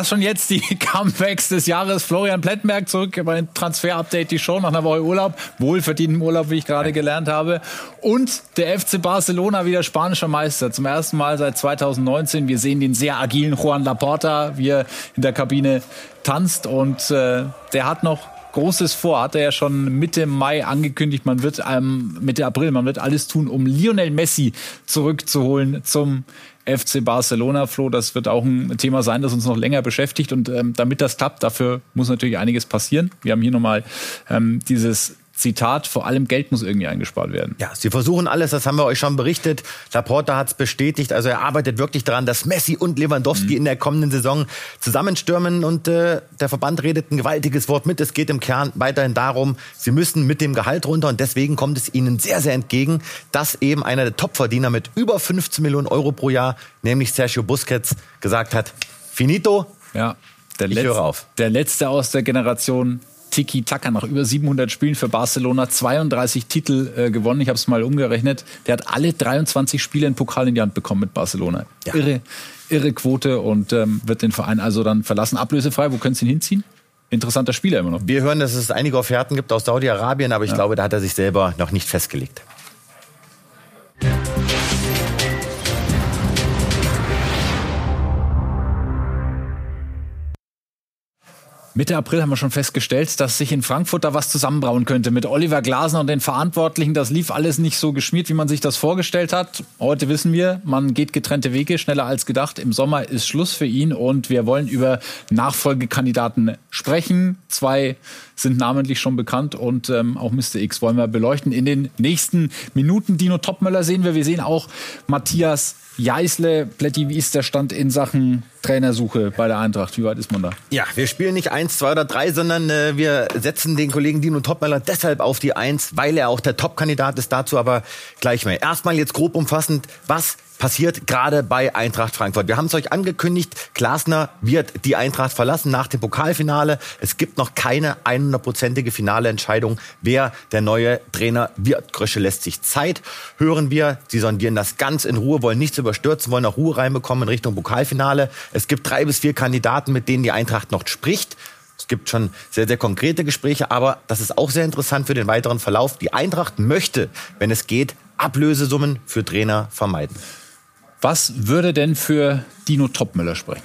Das schon jetzt die Comebacks des Jahres. Florian Plettenberg zurück bei Transfer Update, die Show nach einer Woche Urlaub. Wohlverdienten Urlaub, wie ich gerade gelernt habe. Und der FC Barcelona wieder spanischer Meister. Zum ersten Mal seit 2019. Wir sehen den sehr agilen Juan Laporta, wie er in der Kabine tanzt. Und äh, der hat noch Großes vor, hat er ja schon Mitte Mai angekündigt. Man wird ähm, Mitte April, man wird alles tun, um Lionel Messi zurückzuholen zum FC Barcelona, Flo. Das wird auch ein Thema sein, das uns noch länger beschäftigt. Und ähm, damit das klappt, dafür muss natürlich einiges passieren. Wir haben hier nochmal ähm, dieses Zitat, vor allem Geld muss irgendwie eingespart werden. Ja, sie versuchen alles, das haben wir euch schon berichtet. Laporta hat es bestätigt, also er arbeitet wirklich daran, dass Messi und Lewandowski mhm. in der kommenden Saison zusammenstürmen und äh, der Verband redet ein gewaltiges Wort mit. Es geht im Kern weiterhin darum, sie müssen mit dem Gehalt runter und deswegen kommt es ihnen sehr, sehr entgegen, dass eben einer der Topverdiener mit über 15 Millionen Euro pro Jahr, nämlich Sergio Busquets, gesagt hat, finito, ja. Der, ich höre auf. der letzte aus der Generation Tiki-Taka nach über 700 Spielen für Barcelona 32 Titel äh, gewonnen. Ich habe es mal umgerechnet. Der hat alle 23 Spiele in Pokal in die Hand bekommen mit Barcelona. Ja. Irre, irre Quote und ähm, wird den Verein also dann verlassen. Ablösefrei, wo können Sie ihn hinziehen? Interessanter Spieler immer noch. Wir hören, dass es einige Offerten gibt aus Saudi-Arabien, aber ich ja. glaube, da hat er sich selber noch nicht festgelegt. Mitte April haben wir schon festgestellt, dass sich in Frankfurt da was zusammenbrauen könnte mit Oliver Glasner und den Verantwortlichen. Das lief alles nicht so geschmiert, wie man sich das vorgestellt hat. Heute wissen wir, man geht getrennte Wege, schneller als gedacht. Im Sommer ist Schluss für ihn und wir wollen über Nachfolgekandidaten sprechen. Zwei sind namentlich schon bekannt und ähm, auch Mr. X wollen wir beleuchten. In den nächsten Minuten Dino Topmöller sehen wir. Wir sehen auch Matthias Jeißle, Plätti, wie ist der Stand in Sachen Trainersuche bei der Eintracht? Wie weit ist man da? Ja, wir spielen nicht eins, zwei oder drei, sondern äh, wir setzen den Kollegen Dino Topmöller deshalb auf die Eins, weil er auch der Top-Kandidat ist dazu, aber gleich mehr. Erstmal jetzt grob umfassend, was passiert gerade bei Eintracht Frankfurt. Wir haben es euch angekündigt, Glasner wird die Eintracht verlassen nach dem Pokalfinale. Es gibt noch keine 100-prozentige finale Entscheidung, wer der neue Trainer wird. Grösche lässt sich Zeit, hören wir. Sie sondieren das ganz in Ruhe, wollen nichts überstürzen, wollen auch Ruhe reinbekommen in Richtung Pokalfinale. Es gibt drei bis vier Kandidaten, mit denen die Eintracht noch spricht. Es gibt schon sehr, sehr konkrete Gespräche, aber das ist auch sehr interessant für den weiteren Verlauf. Die Eintracht möchte, wenn es geht, Ablösesummen für Trainer vermeiden. Was würde denn für Dino Topmüller sprechen?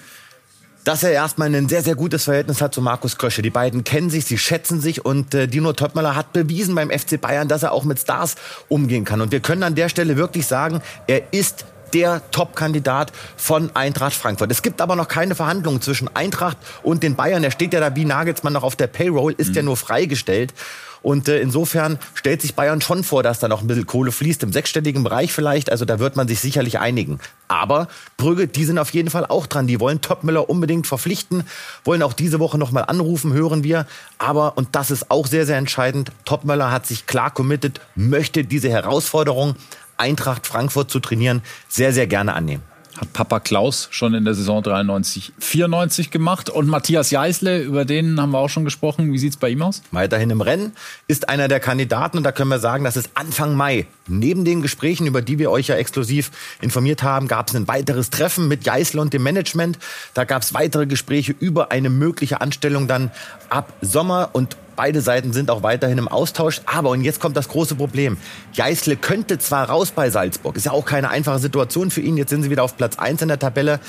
dass er erstmal ein sehr, sehr gutes Verhältnis hat zu Markus Krösche. Die beiden kennen sich, sie schätzen sich und äh, Dino Topmöller hat bewiesen beim FC Bayern, dass er auch mit Stars umgehen kann. Und wir können an der Stelle wirklich sagen, er ist der Top-Kandidat von Eintracht Frankfurt. Es gibt aber noch keine Verhandlungen zwischen Eintracht und den Bayern. Er steht ja da wie Nagelsmann noch auf der Payroll, ist mhm. ja nur freigestellt. Und äh, insofern stellt sich Bayern schon vor, dass da noch ein bisschen Kohle fließt, im sechsstelligen Bereich vielleicht. Also da wird man sich sicherlich einigen. Aber Brügge, die sind auf jeden Fall auch dran. Die wollen Topmüller unbedingt verpflichten, wollen auch diese Woche nochmal anrufen, hören wir. Aber, und das ist auch sehr, sehr entscheidend, Topmüller hat sich klar committed, möchte diese Herausforderung, Eintracht Frankfurt zu trainieren, sehr, sehr gerne annehmen hat Papa Klaus schon in der Saison 93, 94 gemacht. Und Matthias Jeißle, über den haben wir auch schon gesprochen. Wie sieht es bei ihm aus? Weiterhin im Rennen, ist einer der Kandidaten und da können wir sagen, dass es Anfang Mai, neben den Gesprächen, über die wir euch ja exklusiv informiert haben, gab es ein weiteres Treffen mit Jeißle und dem Management. Da gab es weitere Gespräche über eine mögliche Anstellung dann ab Sommer und Beide Seiten sind auch weiterhin im Austausch. Aber, und jetzt kommt das große Problem. Geißle könnte zwar raus bei Salzburg. Ist ja auch keine einfache Situation für ihn. Jetzt sind sie wieder auf Platz 1 in der Tabelle.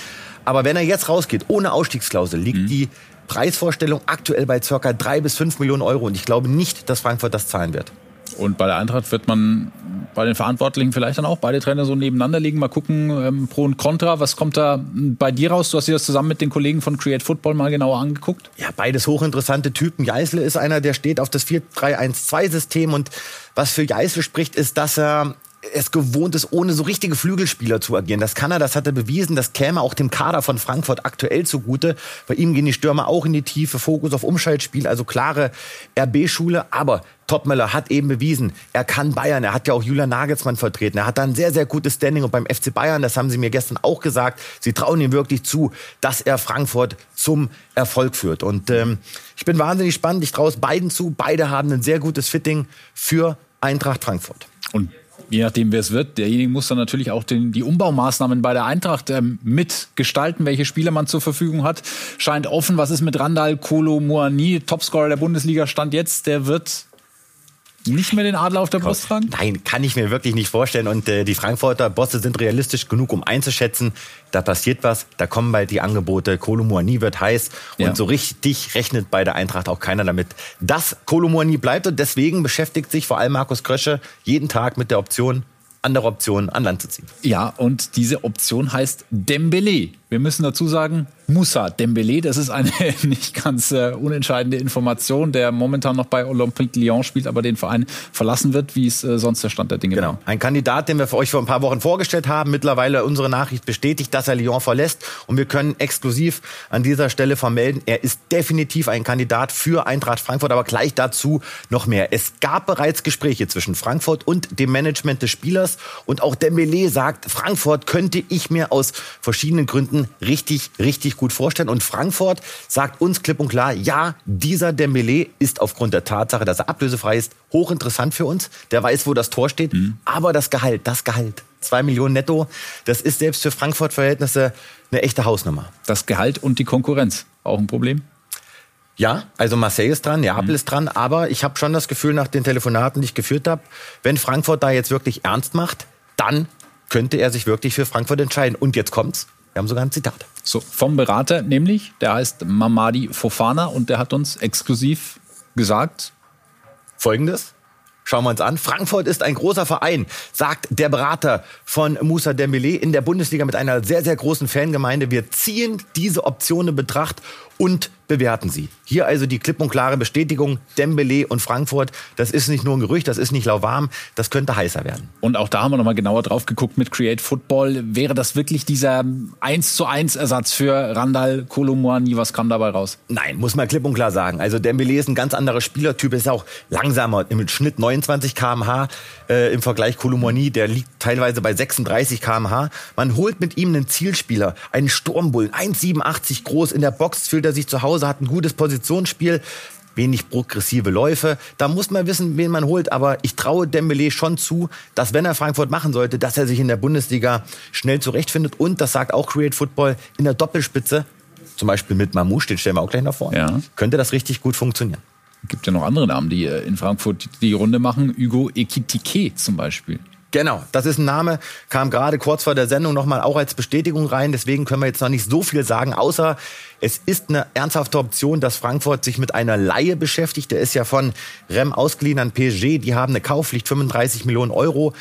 Aber wenn er jetzt rausgeht, ohne Ausstiegsklausel, liegt mhm. die Preisvorstellung aktuell bei circa drei bis fünf Millionen Euro. Und ich glaube nicht, dass Frankfurt das zahlen wird. Und bei der Eintracht wird man bei den Verantwortlichen vielleicht dann auch beide Trainer so nebeneinander liegen, mal gucken, ähm, Pro und Contra. Was kommt da bei dir raus? Du hast dir das zusammen mit den Kollegen von Create Football mal genauer angeguckt. Ja, beides hochinteressante Typen. Jeißle ist einer, der steht auf das 4-3-1-2-System und was für Jeißle spricht, ist, dass er es gewohnt ist, ohne so richtige Flügelspieler zu agieren. Das kann er, das hat er bewiesen. Das käme auch dem Kader von Frankfurt aktuell zugute. Bei ihm gehen die Stürmer auch in die Tiefe, Fokus auf Umschaltspiel, also klare RB-Schule. Aber Topmöller hat eben bewiesen, er kann Bayern. Er hat ja auch Julian Nagelsmann vertreten. Er hat da ein sehr, sehr gutes Standing. Und beim FC Bayern, das haben sie mir gestern auch gesagt, sie trauen ihm wirklich zu, dass er Frankfurt zum Erfolg führt. Und ähm, ich bin wahnsinnig spannend. Ich traue es beiden zu. Beide haben ein sehr gutes Fitting für Eintracht Frankfurt. Und je nachdem, wer es wird, derjenige muss dann natürlich auch den, die Umbaumaßnahmen bei der Eintracht ähm, mitgestalten, welche Spieler man zur Verfügung hat. Scheint offen. Was ist mit Randall Kolo Muani, Topscorer der Bundesliga, stand jetzt? Der wird nicht mehr den Adler auf der Brust tragen? Nein, kann ich mir wirklich nicht vorstellen. Und äh, die Frankfurter Bosse sind realistisch genug, um einzuschätzen, da passiert was, da kommen bald die Angebote. Kolomuani wird heiß und ja. so richtig rechnet bei der Eintracht auch keiner damit, dass Kolomuani bleibt. Und deswegen beschäftigt sich vor allem Markus Krösche jeden Tag mit der Option, andere Optionen an Land zu ziehen. Ja, und diese Option heißt Dembele. Wir müssen dazu sagen, Moussa Dembele, das ist eine nicht ganz äh, unentscheidende Information, der momentan noch bei Olympique Lyon spielt, aber den Verein verlassen wird, wie es äh, sonst der Stand der Dinge genau. war. Ein Kandidat, den wir für euch vor ein paar Wochen vorgestellt haben, mittlerweile unsere Nachricht bestätigt, dass er Lyon verlässt und wir können exklusiv an dieser Stelle vermelden, er ist definitiv ein Kandidat für Eintracht Frankfurt, aber gleich dazu noch mehr. Es gab bereits Gespräche zwischen Frankfurt und dem Management des Spielers und auch Dembele sagt, Frankfurt könnte ich mir aus verschiedenen Gründen Monaten richtig, richtig gut vorstellen. Und Frankfurt sagt uns klipp und klar, ja, dieser Dembele ist aufgrund der Tatsache, dass er ablösefrei ist, hochinteressant für uns. Der weiß, wo das Tor steht. Mhm. Aber das Gehalt, das Gehalt, zwei Millionen netto, das ist selbst für Frankfurt-Verhältnisse eine echte Hausnummer. Das Gehalt und die Konkurrenz, auch ein Problem? Ja, also Marseille ist dran, Neapel mhm. ist dran, aber ich habe schon das Gefühl nach den Telefonaten, die ich geführt habe, wenn Frankfurt da jetzt wirklich ernst macht, dann könnte er sich wirklich für Frankfurt entscheiden. Und jetzt kommt's. Wir haben sogar ein Zitat. So, vom Berater nämlich, der heißt Mamadi Fofana und der hat uns exklusiv gesagt. Folgendes. Schauen wir uns an. Frankfurt ist ein großer Verein, sagt der Berater von Moussa Dembele in der Bundesliga mit einer sehr, sehr großen Fangemeinde. Wir ziehen diese Option in Betracht und bewerten sie. Hier also die klipp und klare Bestätigung, Dembele und Frankfurt, das ist nicht nur ein Gerücht, das ist nicht lauwarm, das könnte heißer werden. Und auch da haben wir nochmal genauer drauf geguckt mit Create Football. Wäre das wirklich dieser 1 zu 1 Ersatz für Randall Kolomoani? Was kam dabei raus? Nein, muss man klipp und klar sagen. Also Dembele ist ein ganz anderer Spielertyp, ist auch langsamer, im Schnitt 29 kmh äh, im Vergleich Kolomoani, der liegt teilweise bei 36 kmh. Man holt mit ihm einen Zielspieler, einen Sturmbullen, 1,87 groß, in der Box fühlt er sich zu Hause, hat ein gutes Positionsspiel, wenig progressive Läufe. Da muss man wissen, wen man holt. Aber ich traue Dembele schon zu, dass wenn er Frankfurt machen sollte, dass er sich in der Bundesliga schnell zurechtfindet. Und das sagt auch Create Football in der Doppelspitze, zum Beispiel mit Mamouche, den stellen wir auch gleich nach vorne, ja. könnte das richtig gut funktionieren. Es gibt ja noch andere Namen, die äh, in Frankfurt die Runde machen. Hugo Ekitike zum Beispiel. Genau, das ist ein Name, kam gerade kurz vor der Sendung nochmal auch als Bestätigung rein. Deswegen können wir jetzt noch nicht so viel sagen, außer es ist eine ernsthafte Option, dass Frankfurt sich mit einer Laie beschäftigt. Der ist ja von Rem ausgeliehen an PSG. Die haben eine Kaufpflicht 35 Millionen Euro.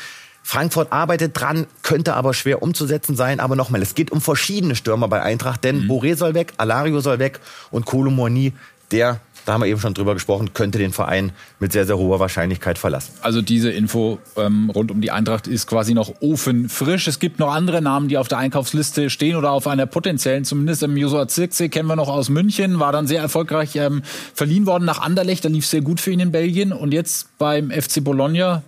Frankfurt arbeitet dran, könnte aber schwer umzusetzen sein. Aber nochmal, es geht um verschiedene Stürmer bei Eintracht, denn mhm. Boré soll weg, Alario soll weg und Kolomoni, der da haben wir eben schon drüber gesprochen, könnte den Verein mit sehr, sehr hoher Wahrscheinlichkeit verlassen. Also diese Info ähm, rund um die Eintracht ist quasi noch ofenfrisch. Es gibt noch andere Namen, die auf der Einkaufsliste stehen oder auf einer potenziellen, zumindest im Josua Zirkse kennen wir noch aus München, war dann sehr erfolgreich ähm, verliehen worden nach Anderlecht, da lief sehr gut für ihn in Belgien und jetzt beim FC Bologna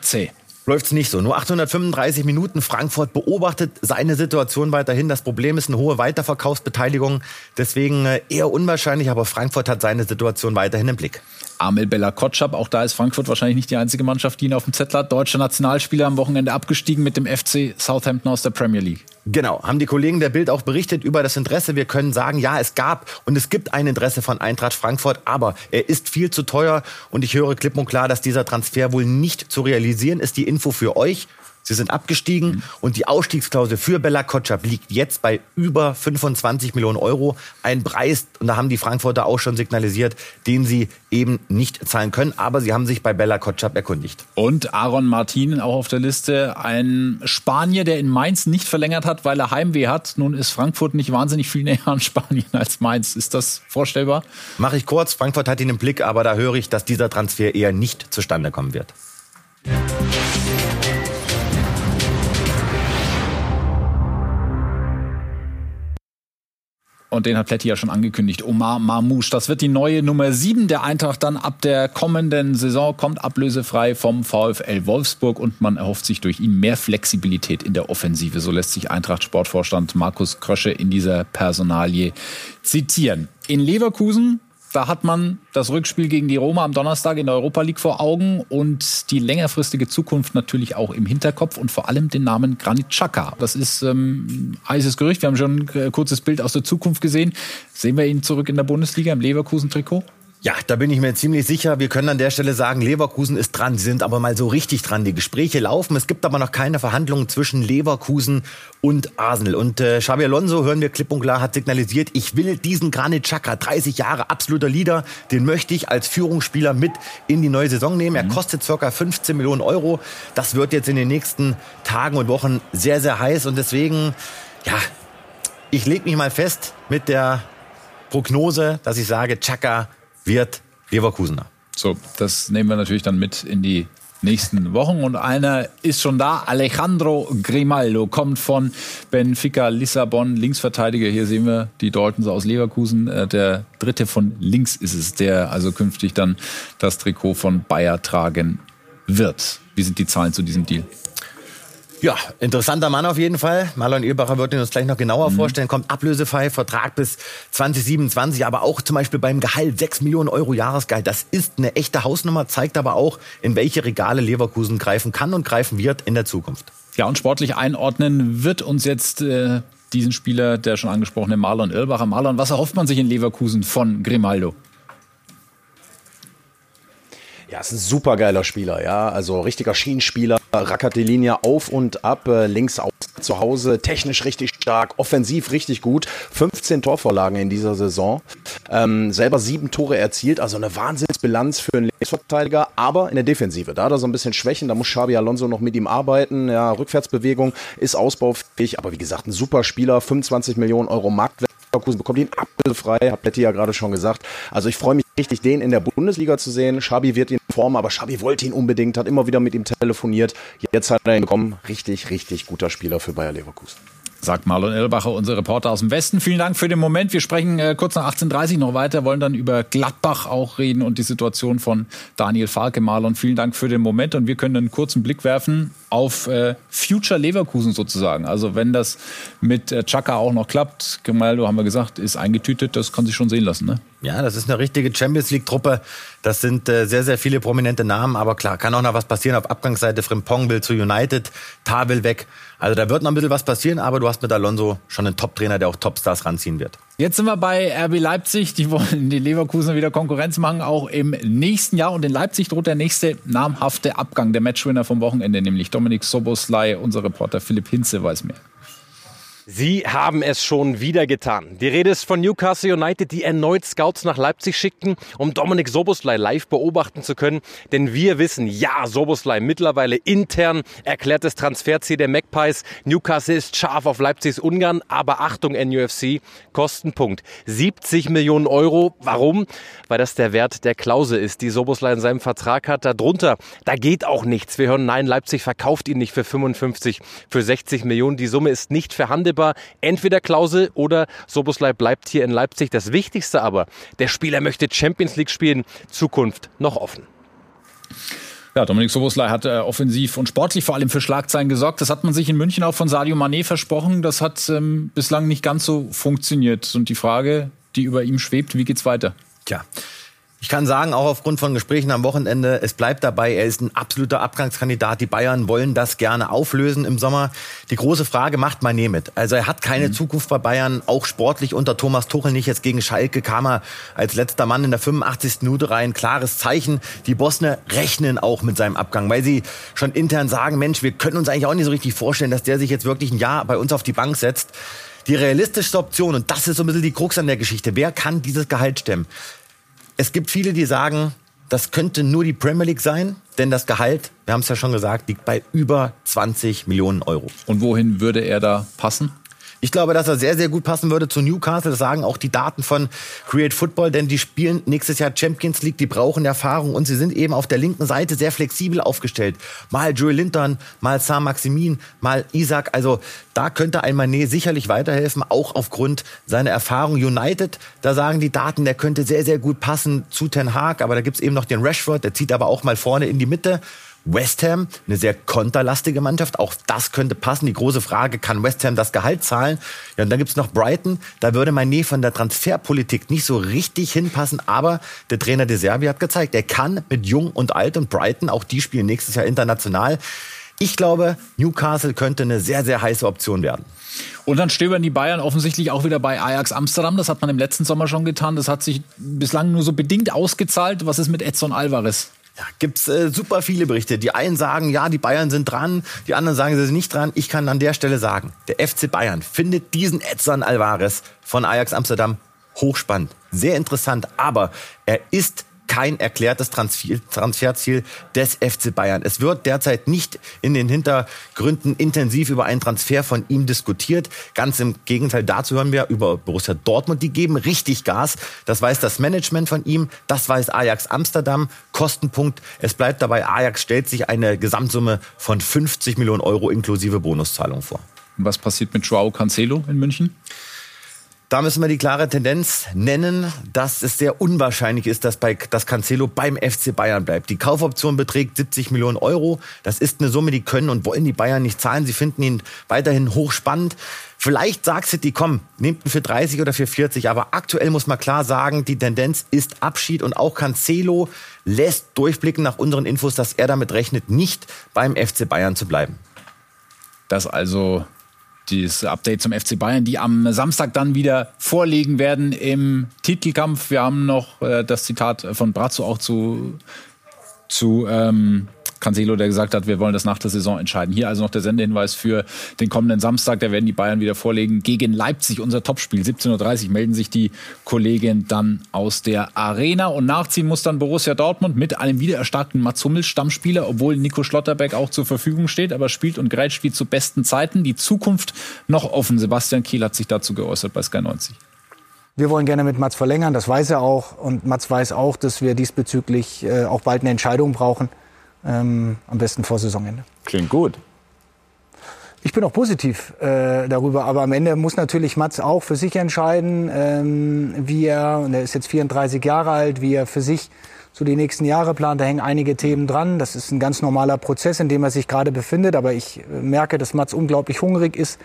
C läuft es nicht so. Nur 835 Minuten. Frankfurt beobachtet seine Situation weiterhin. Das Problem ist eine hohe Weiterverkaufsbeteiligung. Deswegen äh, eher unwahrscheinlich, aber Frankfurt hat seine Situation weiterhin im Blick. Amel Bella Kotschap, auch da ist Frankfurt wahrscheinlich nicht die einzige Mannschaft, die ihn auf dem Zettel hat. Deutscher Nationalspieler am Wochenende abgestiegen mit dem FC Southampton aus der Premier League. Genau, haben die Kollegen der Bild auch berichtet über das Interesse. Wir können sagen, ja, es gab und es gibt ein Interesse von Eintracht Frankfurt, aber er ist viel zu teuer und ich höre klipp und klar, dass dieser Transfer wohl nicht zu realisieren ist. Die Info für euch. Sie sind abgestiegen mhm. und die Ausstiegsklausel für Bella Kotschap liegt jetzt bei über 25 Millionen Euro. Ein Preis, und da haben die Frankfurter auch schon signalisiert, den sie eben nicht zahlen können. Aber sie haben sich bei Bella Kotschap erkundigt. Und Aaron Martin auch auf der Liste. Ein Spanier, der in Mainz nicht verlängert hat, weil er Heimweh hat. Nun ist Frankfurt nicht wahnsinnig viel näher an Spanien als Mainz. Ist das vorstellbar? Mache ich kurz. Frankfurt hat ihn im Blick, aber da höre ich, dass dieser Transfer eher nicht zustande kommen wird. Und den hat Pletti ja schon angekündigt. Omar Marmouche. Das wird die neue Nummer 7 der Eintracht dann ab der kommenden Saison. Kommt ablösefrei vom VfL Wolfsburg und man erhofft sich durch ihn mehr Flexibilität in der Offensive. So lässt sich Eintracht Sportvorstand Markus Krösche in dieser Personalie zitieren. In Leverkusen Da hat man das Rückspiel gegen die Roma am Donnerstag in der Europa League vor Augen und die längerfristige Zukunft natürlich auch im Hinterkopf und vor allem den Namen Granit Xhaka. Das ist ähm, heißes Gerücht. Wir haben schon ein kurzes Bild aus der Zukunft gesehen. Sehen wir ihn zurück in der Bundesliga im Leverkusen-Trikot? Ja, da bin ich mir ziemlich sicher. Wir können an der Stelle sagen, Leverkusen ist dran. Sie sind aber mal so richtig dran. Die Gespräche laufen. Es gibt aber noch keine Verhandlungen zwischen Leverkusen und Arsenal. Und äh, Xabi Alonso, hören wir klipp und klar, hat signalisiert, ich will diesen Granit Xhaka, 30 Jahre, absoluter Leader, den möchte ich als Führungsspieler mit in die neue Saison nehmen. Er mhm. kostet circa 15 Millionen Euro. Das wird jetzt in den nächsten Tagen und Wochen sehr, sehr heiß. Und deswegen, ja, ich lege mich mal fest mit der Prognose, dass ich sage, Xhaka wird Leverkusener. So, das nehmen wir natürlich dann mit in die nächsten Wochen. Und einer ist schon da. Alejandro Grimaldo kommt von Benfica Lissabon, Linksverteidiger. Hier sehen wir die Daltons aus Leverkusen. Äh, der dritte von links ist es, der also künftig dann das Trikot von Bayer tragen wird. Wie sind die Zahlen zu diesem Deal? Ja, interessanter Mann auf jeden Fall. Marlon Eberbacher wird ihn uns gleich noch genauer mhm. vorstellen. Kommt ablösefrei, Vertrag bis 2027, aber auch zum Beispiel beim Gehalt 6 Millionen Euro Jahresgehalt. Das ist eine echte Hausnummer, zeigt aber auch, in welche Regale Leverkusen greifen kann und greifen wird in der Zukunft. Ja, und sportlich einordnen wird uns jetzt äh, diesen Spieler, der schon angesprochene Marlon Irlbacher. Marlon, was erhofft man sich in Leverkusen von Grimaldo? Ja, ist ein super geiler Spieler, ja. Also richtiger Schienenspieler, rackert die Linie auf und ab, äh, links aus zu Hause, technisch richtig stark, offensiv richtig gut. 15 Torvorlagen in dieser Saison. Ähm, selber sieben Tore erzielt, also eine Wahnsinnsbilanz für einen Linksverteidiger, aber in der Defensive. Da hat er so ein bisschen Schwächen, da muss Xabi Alonso noch mit ihm arbeiten. Ja, Rückwärtsbewegung ist ausbaufähig, aber wie gesagt, ein super Spieler, 25 Millionen Euro Marktwert. Leverkusen bekommt ihn apfelfrei, hat Letty ja gerade schon gesagt. Also ich freue mich richtig, den in der Bundesliga zu sehen. Schabi wird ihn formen, aber Schabi wollte ihn unbedingt, hat immer wieder mit ihm telefoniert. Jetzt hat er ihn bekommen. Richtig, richtig guter Spieler für Bayer Leverkusen sagt Marlon Elbacher, unser Reporter aus dem Westen. Vielen Dank für den Moment. Wir sprechen äh, kurz nach 18.30 Uhr noch weiter, wollen dann über Gladbach auch reden und die Situation von Daniel Farke. Marlon, vielen Dank für den Moment und wir können einen kurzen Blick werfen auf äh, Future Leverkusen sozusagen. Also wenn das mit äh, Chaka auch noch klappt, Gemaldo haben wir gesagt, ist eingetütet, das kann sich schon sehen lassen. Ne? Ja, das ist eine richtige Champions League-Truppe. Das sind äh, sehr, sehr viele prominente Namen, aber klar, kann auch noch was passieren. Auf Abgangsseite Frimpong will zu United, will weg. Also da wird noch ein bisschen was passieren, aber du hast mit Alonso schon einen Top-Trainer, der auch Topstars ranziehen wird. Jetzt sind wir bei RB Leipzig. Die wollen die Leverkusen wieder Konkurrenz machen, auch im nächsten Jahr. Und in Leipzig droht der nächste namhafte Abgang. Der Matchwinner vom Wochenende, nämlich Dominik Soboslai. Unser Reporter Philipp Hinze weiß mehr. Sie haben es schon wieder getan. Die Rede ist von Newcastle United, die erneut Scouts nach Leipzig schickten, um Dominik Soboslai live beobachten zu können. Denn wir wissen, ja, Soboslai mittlerweile intern erklärtes Transferziel der Magpies. Newcastle ist scharf auf Leipzigs Ungarn, aber Achtung NUFC, Kostenpunkt 70 Millionen Euro. Warum? Weil das der Wert der Klausel ist, die Soboslai in seinem Vertrag hat. Darunter, da geht auch nichts. Wir hören, nein, Leipzig verkauft ihn nicht für 55, für 60 Millionen. Die Summe ist nicht verhandelt verhandelbar. Entweder Klausel oder Soboslai bleibt hier in Leipzig. Das Wichtigste aber, der Spieler möchte Champions League spielen. Zukunft noch offen. Ja, Dominik Soboslai hat äh, offensiv und sportlich vor allem für Schlagzeilen gesorgt. Das hat man sich in München auch von Sadio Mané versprochen. Das hat ähm, bislang nicht ganz so funktioniert. Und die Frage, die über ihm schwebt, wie geht's weiter? Tja, ich kann sagen, auch aufgrund von Gesprächen am Wochenende, es bleibt dabei, er ist ein absoluter Abgangskandidat. Die Bayern wollen das gerne auflösen im Sommer. Die große Frage, macht Mané mit? Also er hat keine mhm. Zukunft bei Bayern, auch sportlich unter Thomas Tuchel nicht. Jetzt gegen Schalke kam er als letzter Mann in der 85. Minute rein. Klares Zeichen. Die Bosner rechnen auch mit seinem Abgang, weil sie schon intern sagen, Mensch, wir können uns eigentlich auch nicht so richtig vorstellen, dass der sich jetzt wirklich ein Jahr bei uns auf die Bank setzt. Die realistischste Option, und das ist so ein bisschen die Krux an der Geschichte, wer kann dieses Gehalt stemmen? Es gibt viele, die sagen, das könnte nur die Premier League sein, denn das Gehalt, wir haben es ja schon gesagt, liegt bei über 20 Millionen Euro. Und wohin würde er da passen? Ich glaube, dass er sehr, sehr gut passen würde zu Newcastle. Das sagen auch die Daten von Create Football, denn die spielen nächstes Jahr Champions League, die brauchen Erfahrung und sie sind eben auf der linken Seite sehr flexibel aufgestellt. Mal Joel Linton, mal Sam Maximin, mal Isaac. Also da könnte ein Manet sicherlich weiterhelfen, auch aufgrund seiner Erfahrung. United, da sagen die Daten, der könnte sehr, sehr gut passen zu Ten Hag, aber da gibt's eben noch den Rashford, der zieht aber auch mal vorne in die Mitte. West Ham, eine sehr konterlastige Mannschaft. Auch das könnte passen. Die große Frage, kann West Ham das Gehalt zahlen? Ja, und dann gibt's noch Brighton. Da würde Mané von der Transferpolitik nicht so richtig hinpassen. Aber der Trainer De Serbi hat gezeigt, er kann mit Jung und Alt und Brighton, auch die spielen nächstes Jahr international. Ich glaube, Newcastle könnte eine sehr, sehr heiße Option werden. Und dann stöbern die Bayern offensichtlich auch wieder bei Ajax Amsterdam. Das hat man im letzten Sommer schon getan. Das hat sich bislang nur so bedingt ausgezahlt. Was ist mit Edson Alvarez? Ja, gibt's äh, super viele Berichte. Die einen sagen, ja, die Bayern sind dran, die anderen sagen, sie sind nicht dran. Ich kann an der Stelle sagen, der FC Bayern findet diesen Edson Alvarez von Ajax Amsterdam hochspannend, sehr interessant, aber er ist kein erklärtes Transferziel des FC Bayern. Es wird derzeit nicht in den Hintergründen intensiv über einen Transfer von ihm diskutiert. Ganz im Gegenteil dazu hören wir über Borussia Dortmund. Die geben richtig Gas. Das weiß das Management von ihm. Das weiß Ajax Amsterdam. Kostenpunkt. Es bleibt dabei, Ajax stellt sich eine Gesamtsumme von 50 Millionen Euro inklusive Bonuszahlung vor. Was passiert mit Joao Cancelo in München? Da müssen wir die klare Tendenz nennen, dass es sehr unwahrscheinlich ist, dass, bei, dass Cancelo beim FC Bayern bleibt. Die Kaufoption beträgt 70 Millionen Euro. Das ist eine Summe, die können und wollen die Bayern nicht zahlen. Sie finden ihn weiterhin hochspannend. Vielleicht sagt City, komm, nehmt ihn für 30 oder für 40. Aber aktuell muss man klar sagen, die Tendenz ist Abschied. Und auch Cancelo lässt durchblicken nach unseren Infos, dass er damit rechnet, nicht beim FC Bayern zu bleiben. Das also dieses Update zum FC Bayern, die am Samstag dann wieder vorlegen werden im Titelkampf. Wir haben noch äh, das Zitat von Brazzo auch zu, zu ähm, Cancelo, der gesagt hat, wir wollen das nach der Saison entscheiden. Hier also noch der Sendehinweis für den kommenden Samstag. Da werden die Bayern wieder vorlegen gegen Leipzig, unser Topspiel. 17.30 Uhr melden sich die Kollegen dann aus der Arena. Und nachziehen muss dann Borussia Dortmund mit einem wiedererstarkten Mats Hummels Stammspieler, obwohl Nico Schlotterbeck auch zur Verfügung steht, aber spielt und greift spielt zu besten Zeiten. Die Zukunft noch offen. Sebastian Kiel hat sich dazu geäußert bei Sky 90. Wir wollen gerne mit Mats verlängern, das weiß er auch. Und Mats weiß auch, dass wir diesbezüglich äh, auch bald eine Entscheidung brauchen. Ähm, am besten vor Saisonende. Klingt gut. Ich bin auch positiv äh, darüber, aber am Ende muss natürlich Mats auch für sich entscheiden, ähm, wie er, und er ist jetzt 34 Jahre alt, wie er für sich so die nächsten Jahre plant. Da hängen einige Themen dran. Das ist ein ganz normaler Prozess, in dem er sich gerade befindet. Aber ich äh, merke, dass Mats unglaublich hungrig ist.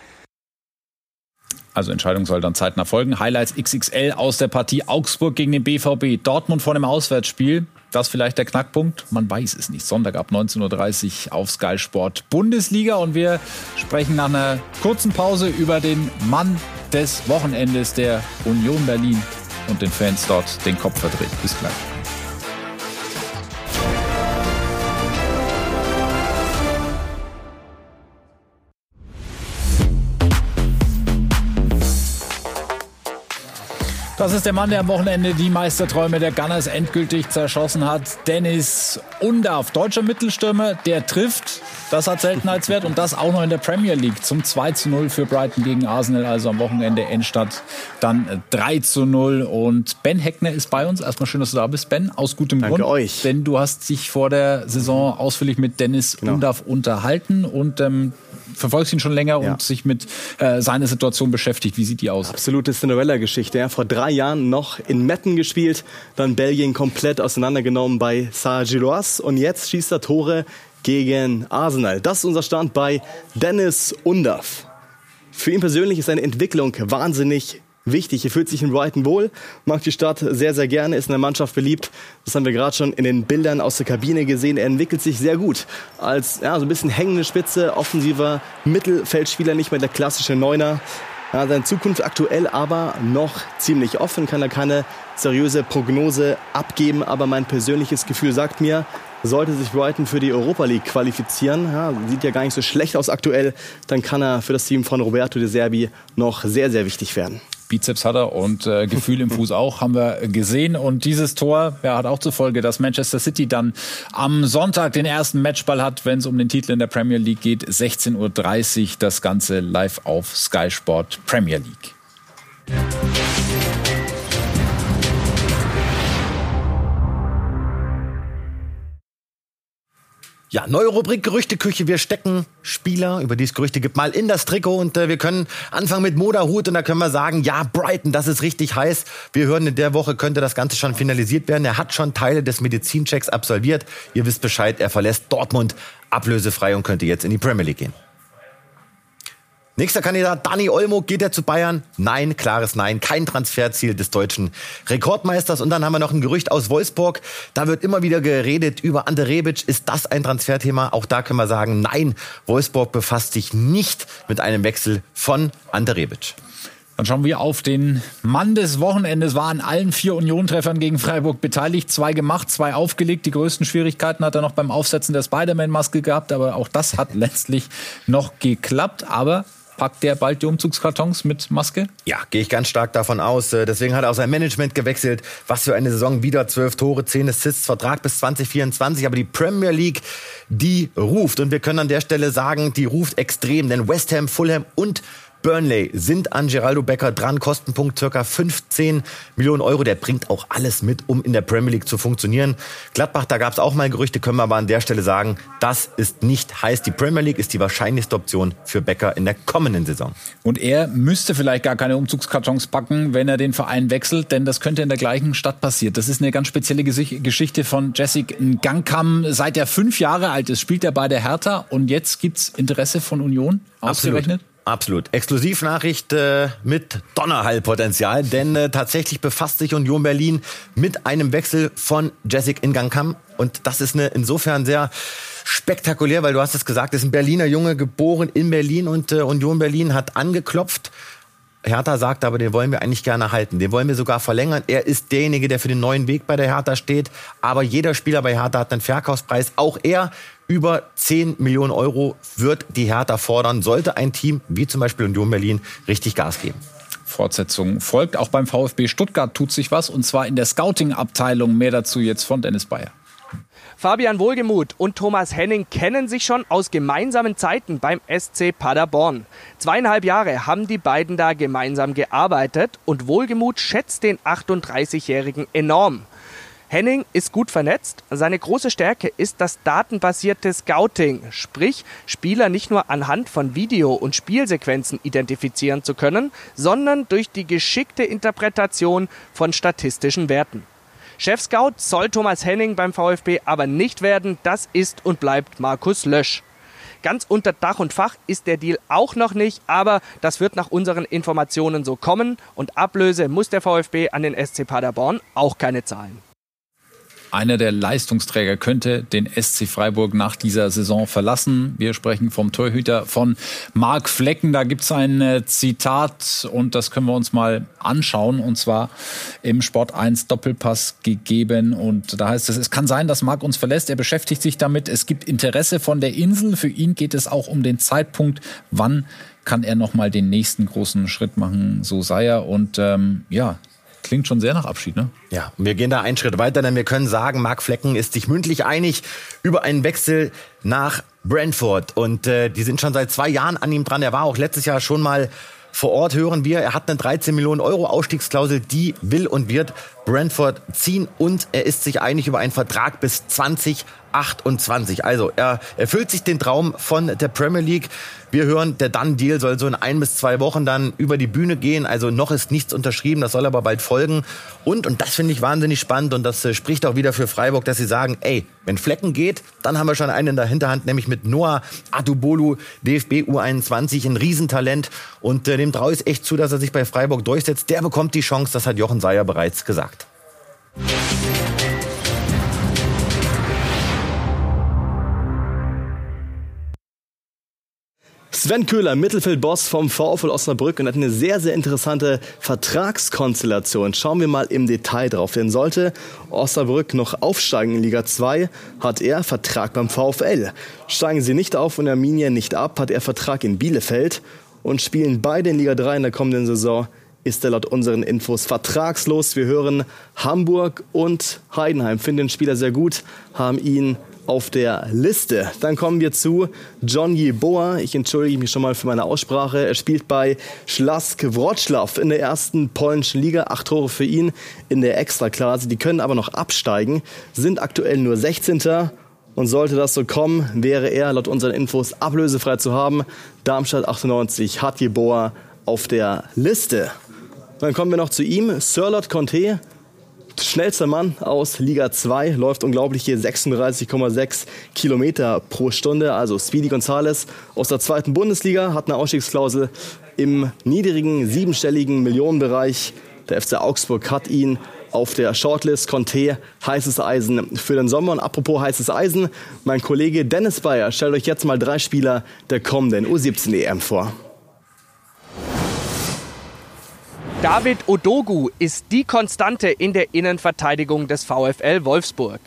Also Entscheidung soll dann zeitnah folgen. Highlights XXL aus der Partie Augsburg gegen den BVB. Dortmund vor dem Auswärtsspiel. Das vielleicht der Knackpunkt? Man weiß es nicht. Sonntag ab 19.30 Uhr auf Sky Sport Bundesliga. Und wir sprechen nach einer kurzen Pause über den Mann des Wochenendes der Union Berlin und den Fans dort den Kopf verdreht. Bis gleich. Das ist der Mann, der am Wochenende die Meisterträume der Gunners endgültig zerschossen hat. Dennis Undarf, deutscher Mittelstürmer, der trifft. Das hat Seltenheitswert und das auch noch in der Premier League zum 2 zu 0 für Brighton gegen Arsenal. Also am Wochenende Endstadt dann 3 zu 0. Und Ben Heckner ist bei uns. Erstmal schön, dass du da bist, Ben. Aus gutem Danke Grund. euch. Denn du hast dich vor der Saison ausführlich mit Dennis Genau. Undarf unterhalten und ähm, verfolgst ihn schon länger Ja. und sich mit äh, seiner Situation beschäftigt. Wie sieht die aus? Absolute Cinderella-Geschichte. Ja. Vor drei Jahren noch in Metten gespielt, dann Belgien komplett auseinandergenommen bei Saint-Gilloise und jetzt schießt er Tore gegen Arsenal. Das ist unser Stand bei Dennis Undaff. Für ihn persönlich ist seine Entwicklung wahnsinnig wichtig. Er fühlt sich in Brighton wohl, mag die Stadt sehr, sehr gerne, ist in der Mannschaft beliebt. Das haben wir gerade schon in den Bildern aus der Kabine gesehen. Er entwickelt sich sehr gut als ja, so ein bisschen hängende Spitze, offensiver Mittelfeldspieler, nicht mehr der klassische Neuner. Ja, seine Zukunft aktuell aber noch ziemlich offen, kann er keine seriöse Prognose abgeben, aber mein persönliches Gefühl sagt mir, sollte sich Brighton für die Europa League qualifizieren, ja, sieht ja gar nicht so schlecht aus aktuell, dann kann er für das Team von Roberto De Serbi noch sehr, sehr wichtig werden. Bizeps hat er und äh, Gefühl im Fuß auch, haben wir gesehen. Und dieses Tor ja, hat auch zur Folge, dass Manchester City dann am Sonntag den ersten Matchball hat, wenn es um den Titel in der Premier League geht. 16.30 Uhr das Ganze live auf Sky Sport Premier League. Ja, neue Rubrik Gerüchteküche. Wir stecken Spieler, über die es Gerüchte gibt, mal in das Trikot und äh, wir können anfangen mit Moderhut und da können wir sagen, ja, Brighton, das ist richtig heiß. Wir hören, in der Woche könnte das Ganze schon finalisiert werden. Er hat schon Teile des Medizinchecks absolviert. Ihr wisst Bescheid, er verlässt Dortmund ablösefrei und könnte jetzt in die Premier League gehen. Nächster Kandidat, Dani Olmo, geht er zu Bayern? Nein, klares Nein, kein Transferziel des deutschen Rekordmeisters. Und dann haben wir noch ein Gerücht aus Wolfsburg. Da wird immer wieder geredet über Ante Rebic. Ist das ein Transferthema? Auch da können wir sagen, nein, Wolfsburg befasst sich nicht mit einem Wechsel von Ante Rebic. Dann schauen wir auf den Mann des Wochenendes. War an allen vier Union-Treffern gegen Freiburg beteiligt. Zwei gemacht, zwei aufgelegt. Die größten Schwierigkeiten hat er noch beim Aufsetzen der Spider-Man-Maske gehabt. Aber auch das hat letztlich noch geklappt. Aber Packt der bald die Umzugskartons mit Maske? Ja, gehe ich ganz stark davon aus. Äh, deswegen hat er auch sein Management gewechselt. Was für eine Saison. Wieder zwölf Tore, zehn Assists, Vertrag bis 2024. Aber die Premier League, die ruft. Und wir können an der Stelle sagen, die ruft extrem. Denn West Ham, Fulham und Burnley sind an Geraldo Becker dran. Kostenpunkt circa 15 Millionen Euro. Der bringt auch alles mit, um in der Premier League zu funktionieren. Gladbach, da gab es auch mal Gerüchte, können wir aber an der Stelle sagen, das ist nicht heiß. Die Premier League ist die wahrscheinlichste Option für Becker in der kommenden Saison. Und er müsste vielleicht gar keine Umzugskartons packen, wenn er den Verein wechselt, denn das könnte in der gleichen Stadt passieren. Das ist eine ganz spezielle Geschichte von Jessic Gangkam. Seit er fünf Jahre alt ist, spielt er bei der Hertha und jetzt gibt's Interesse von Union ausgerechnet? Absolut. Absolut. Exklusivnachricht äh, mit Donnerhallpotenzial, denn äh, tatsächlich befasst sich Union Berlin mit einem Wechsel von Jessic Ingankam und das ist eine insofern sehr spektakulär, weil du hast es gesagt, ist ein Berliner Junge geboren in Berlin und äh, Union Berlin hat angeklopft. Hertha sagt aber, den wollen wir eigentlich gerne halten. Den wollen wir sogar verlängern. Er ist derjenige, der für den neuen Weg bei der Hertha steht. Aber jeder Spieler bei Hertha hat einen Verkaufspreis. Auch er über 10 Millionen Euro wird die Hertha fordern, sollte ein Team wie zum Beispiel Union Berlin richtig Gas geben. Fortsetzung folgt. Auch beim VfB Stuttgart tut sich was und zwar in der Scouting-Abteilung. Mehr dazu jetzt von Dennis Bayer. Fabian Wohlgemuth und Thomas Henning kennen sich schon aus gemeinsamen Zeiten beim SC Paderborn. Zweieinhalb Jahre haben die beiden da gemeinsam gearbeitet und Wohlgemuth schätzt den 38-Jährigen enorm. Henning ist gut vernetzt. Seine große Stärke ist das datenbasierte Scouting, sprich Spieler nicht nur anhand von Video- und Spielsequenzen identifizieren zu können, sondern durch die geschickte Interpretation von statistischen Werten. Chefscout soll Thomas Henning beim VfB aber nicht werden, das ist und bleibt Markus Lösch. Ganz unter Dach und Fach ist der Deal auch noch nicht, aber das wird nach unseren Informationen so kommen. Und Ablöse muss der VfB an den SC Paderborn auch keine zahlen einer der Leistungsträger könnte den SC Freiburg nach dieser Saison verlassen. Wir sprechen vom Torhüter von Marc Flecken. Da gibt es ein äh, Zitat und das können wir uns mal anschauen und zwar im Sport 1 Doppelpass gegeben und da heißt es, es kann sein, dass Marc uns verlässt. Er beschäftigt sich damit. Es gibt Interesse von der Insel. Für ihn geht es auch um den Zeitpunkt, wann kann er noch mal den nächsten großen Schritt machen. So sei er und ähm, ja, klingt schon sehr nach Abschied, ne? Ja, wir gehen da einen Schritt weiter, denn wir können sagen, Marc Flecken ist sich mündlich einig über einen Wechsel nach Brentford. Und äh, die sind schon seit zwei Jahren an ihm dran. Er war auch letztes Jahr schon mal vor Ort hören wir, er hat eine 13 Millionen Euro Ausstiegsklausel, die will und wird Brentford ziehen und er ist sich einig über einen Vertrag bis 2028. Also er erfüllt sich den Traum von der Premier League. Wir hören, der Done-Deal soll so in ein bis zwei Wochen dann über die Bühne gehen. Also noch ist nichts unterschrieben, das soll aber bald folgen. Und, und das finde ich wahnsinnig spannend und das äh, spricht auch wieder für Freiburg, dass sie sagen, ey, wenn Flecken geht, dann haben wir schon einen in der Hinterhand, nämlich mit Noah Adubolu, DFB U21, ein Riesentalent. Und äh, dem traue ich echt zu, dass er sich bei Freiburg durchsetzt. Der bekommt die Chance, das hat Jochen Seyer bereits gesagt. Sven Köhler, Mittelfeldboss vom VfL Osnabrück und hat eine sehr, sehr interessante Vertragskonstellation. Schauen wir mal im Detail drauf. Denn sollte Osnabrück noch aufsteigen in Liga 2, hat er Vertrag beim VfL. Steigen sie nicht auf und Arminia nicht ab, hat er Vertrag in Bielefeld und spielen beide in Liga 3 in der kommenden Saison ist er laut unseren Infos vertragslos. Wir hören Hamburg und Heidenheim finden den Spieler sehr gut, haben ihn auf der Liste. Dann kommen wir zu John Jeboa. Ich entschuldige mich schon mal für meine Aussprache. Er spielt bei Schlask Wroclaw in der ersten polnischen Liga. Acht Tore für ihn in der Extraklasse. Die können aber noch absteigen, sind aktuell nur 16. Und sollte das so kommen, wäre er laut unseren Infos ablösefrei zu haben. Darmstadt 98 hat Jeboa auf der Liste. Dann kommen wir noch zu ihm. Sirlot Conte, schnellster Mann aus Liga 2, läuft unglaubliche 36,6 Kilometer pro Stunde. Also Speedy Gonzales aus der zweiten Bundesliga hat eine Ausstiegsklausel im niedrigen siebenstelligen Millionenbereich. Der FC Augsburg hat ihn auf der Shortlist. Conte, heißes Eisen für den Sommer. Und apropos heißes Eisen, mein Kollege Dennis Bayer stellt euch jetzt mal drei Spieler der kommenden U17 EM vor. David Odogu ist die Konstante in der Innenverteidigung des VfL Wolfsburg.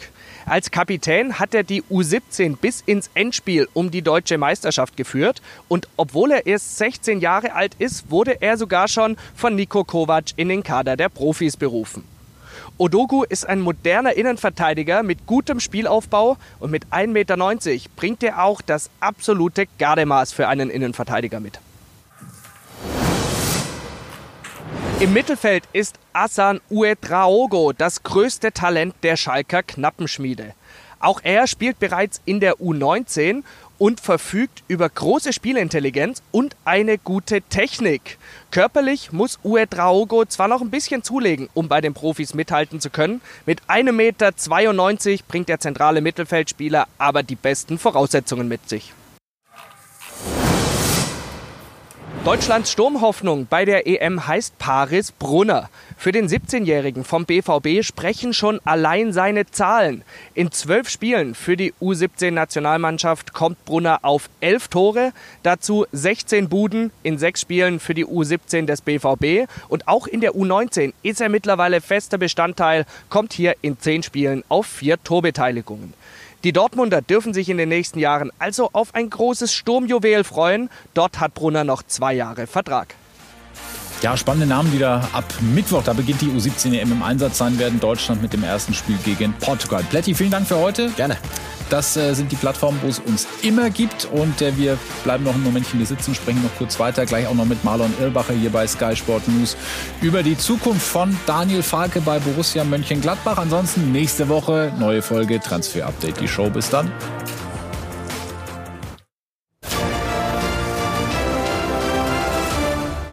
Als Kapitän hat er die U17 bis ins Endspiel um die deutsche Meisterschaft geführt und obwohl er erst 16 Jahre alt ist, wurde er sogar schon von Niko Kovac in den Kader der Profis berufen. Odogu ist ein moderner Innenverteidiger mit gutem Spielaufbau und mit 1,90 Meter bringt er auch das absolute Gardemaß für einen Innenverteidiger mit. Im Mittelfeld ist Asan Uedraogo das größte Talent der Schalker Knappenschmiede. Auch er spielt bereits in der U19 und verfügt über große Spielintelligenz und eine gute Technik. Körperlich muss Uedraogo zwar noch ein bisschen zulegen, um bei den Profis mithalten zu können. Mit 1,92 Meter bringt der zentrale Mittelfeldspieler aber die besten Voraussetzungen mit sich. Deutschlands Sturmhoffnung bei der EM heißt Paris Brunner. Für den 17-Jährigen vom BVB sprechen schon allein seine Zahlen. In zwölf Spielen für die U17-Nationalmannschaft kommt Brunner auf elf Tore, dazu 16 Buden in sechs Spielen für die U17 des BVB. Und auch in der U19 ist er mittlerweile fester Bestandteil, kommt hier in zehn Spielen auf vier Torbeteiligungen. Die Dortmunder dürfen sich in den nächsten Jahren also auf ein großes Sturmjuwel freuen. Dort hat Brunner noch zwei Jahre Vertrag. Ja, spannende Namen, die da ab Mittwoch, da beginnt die U17 EM im Einsatz sein werden. Deutschland mit dem ersten Spiel gegen Portugal. Plätti, vielen Dank für heute. Gerne. Das äh, sind die Plattformen, wo es uns immer gibt. Und äh, wir bleiben noch ein Momentchen hier sitzen, sprechen noch kurz weiter. Gleich auch noch mit Marlon Irlbacher hier bei Sky Sport News über die Zukunft von Daniel Falke bei Borussia Mönchengladbach. Ansonsten nächste Woche neue Folge Transfer Update, die Show. Bis dann.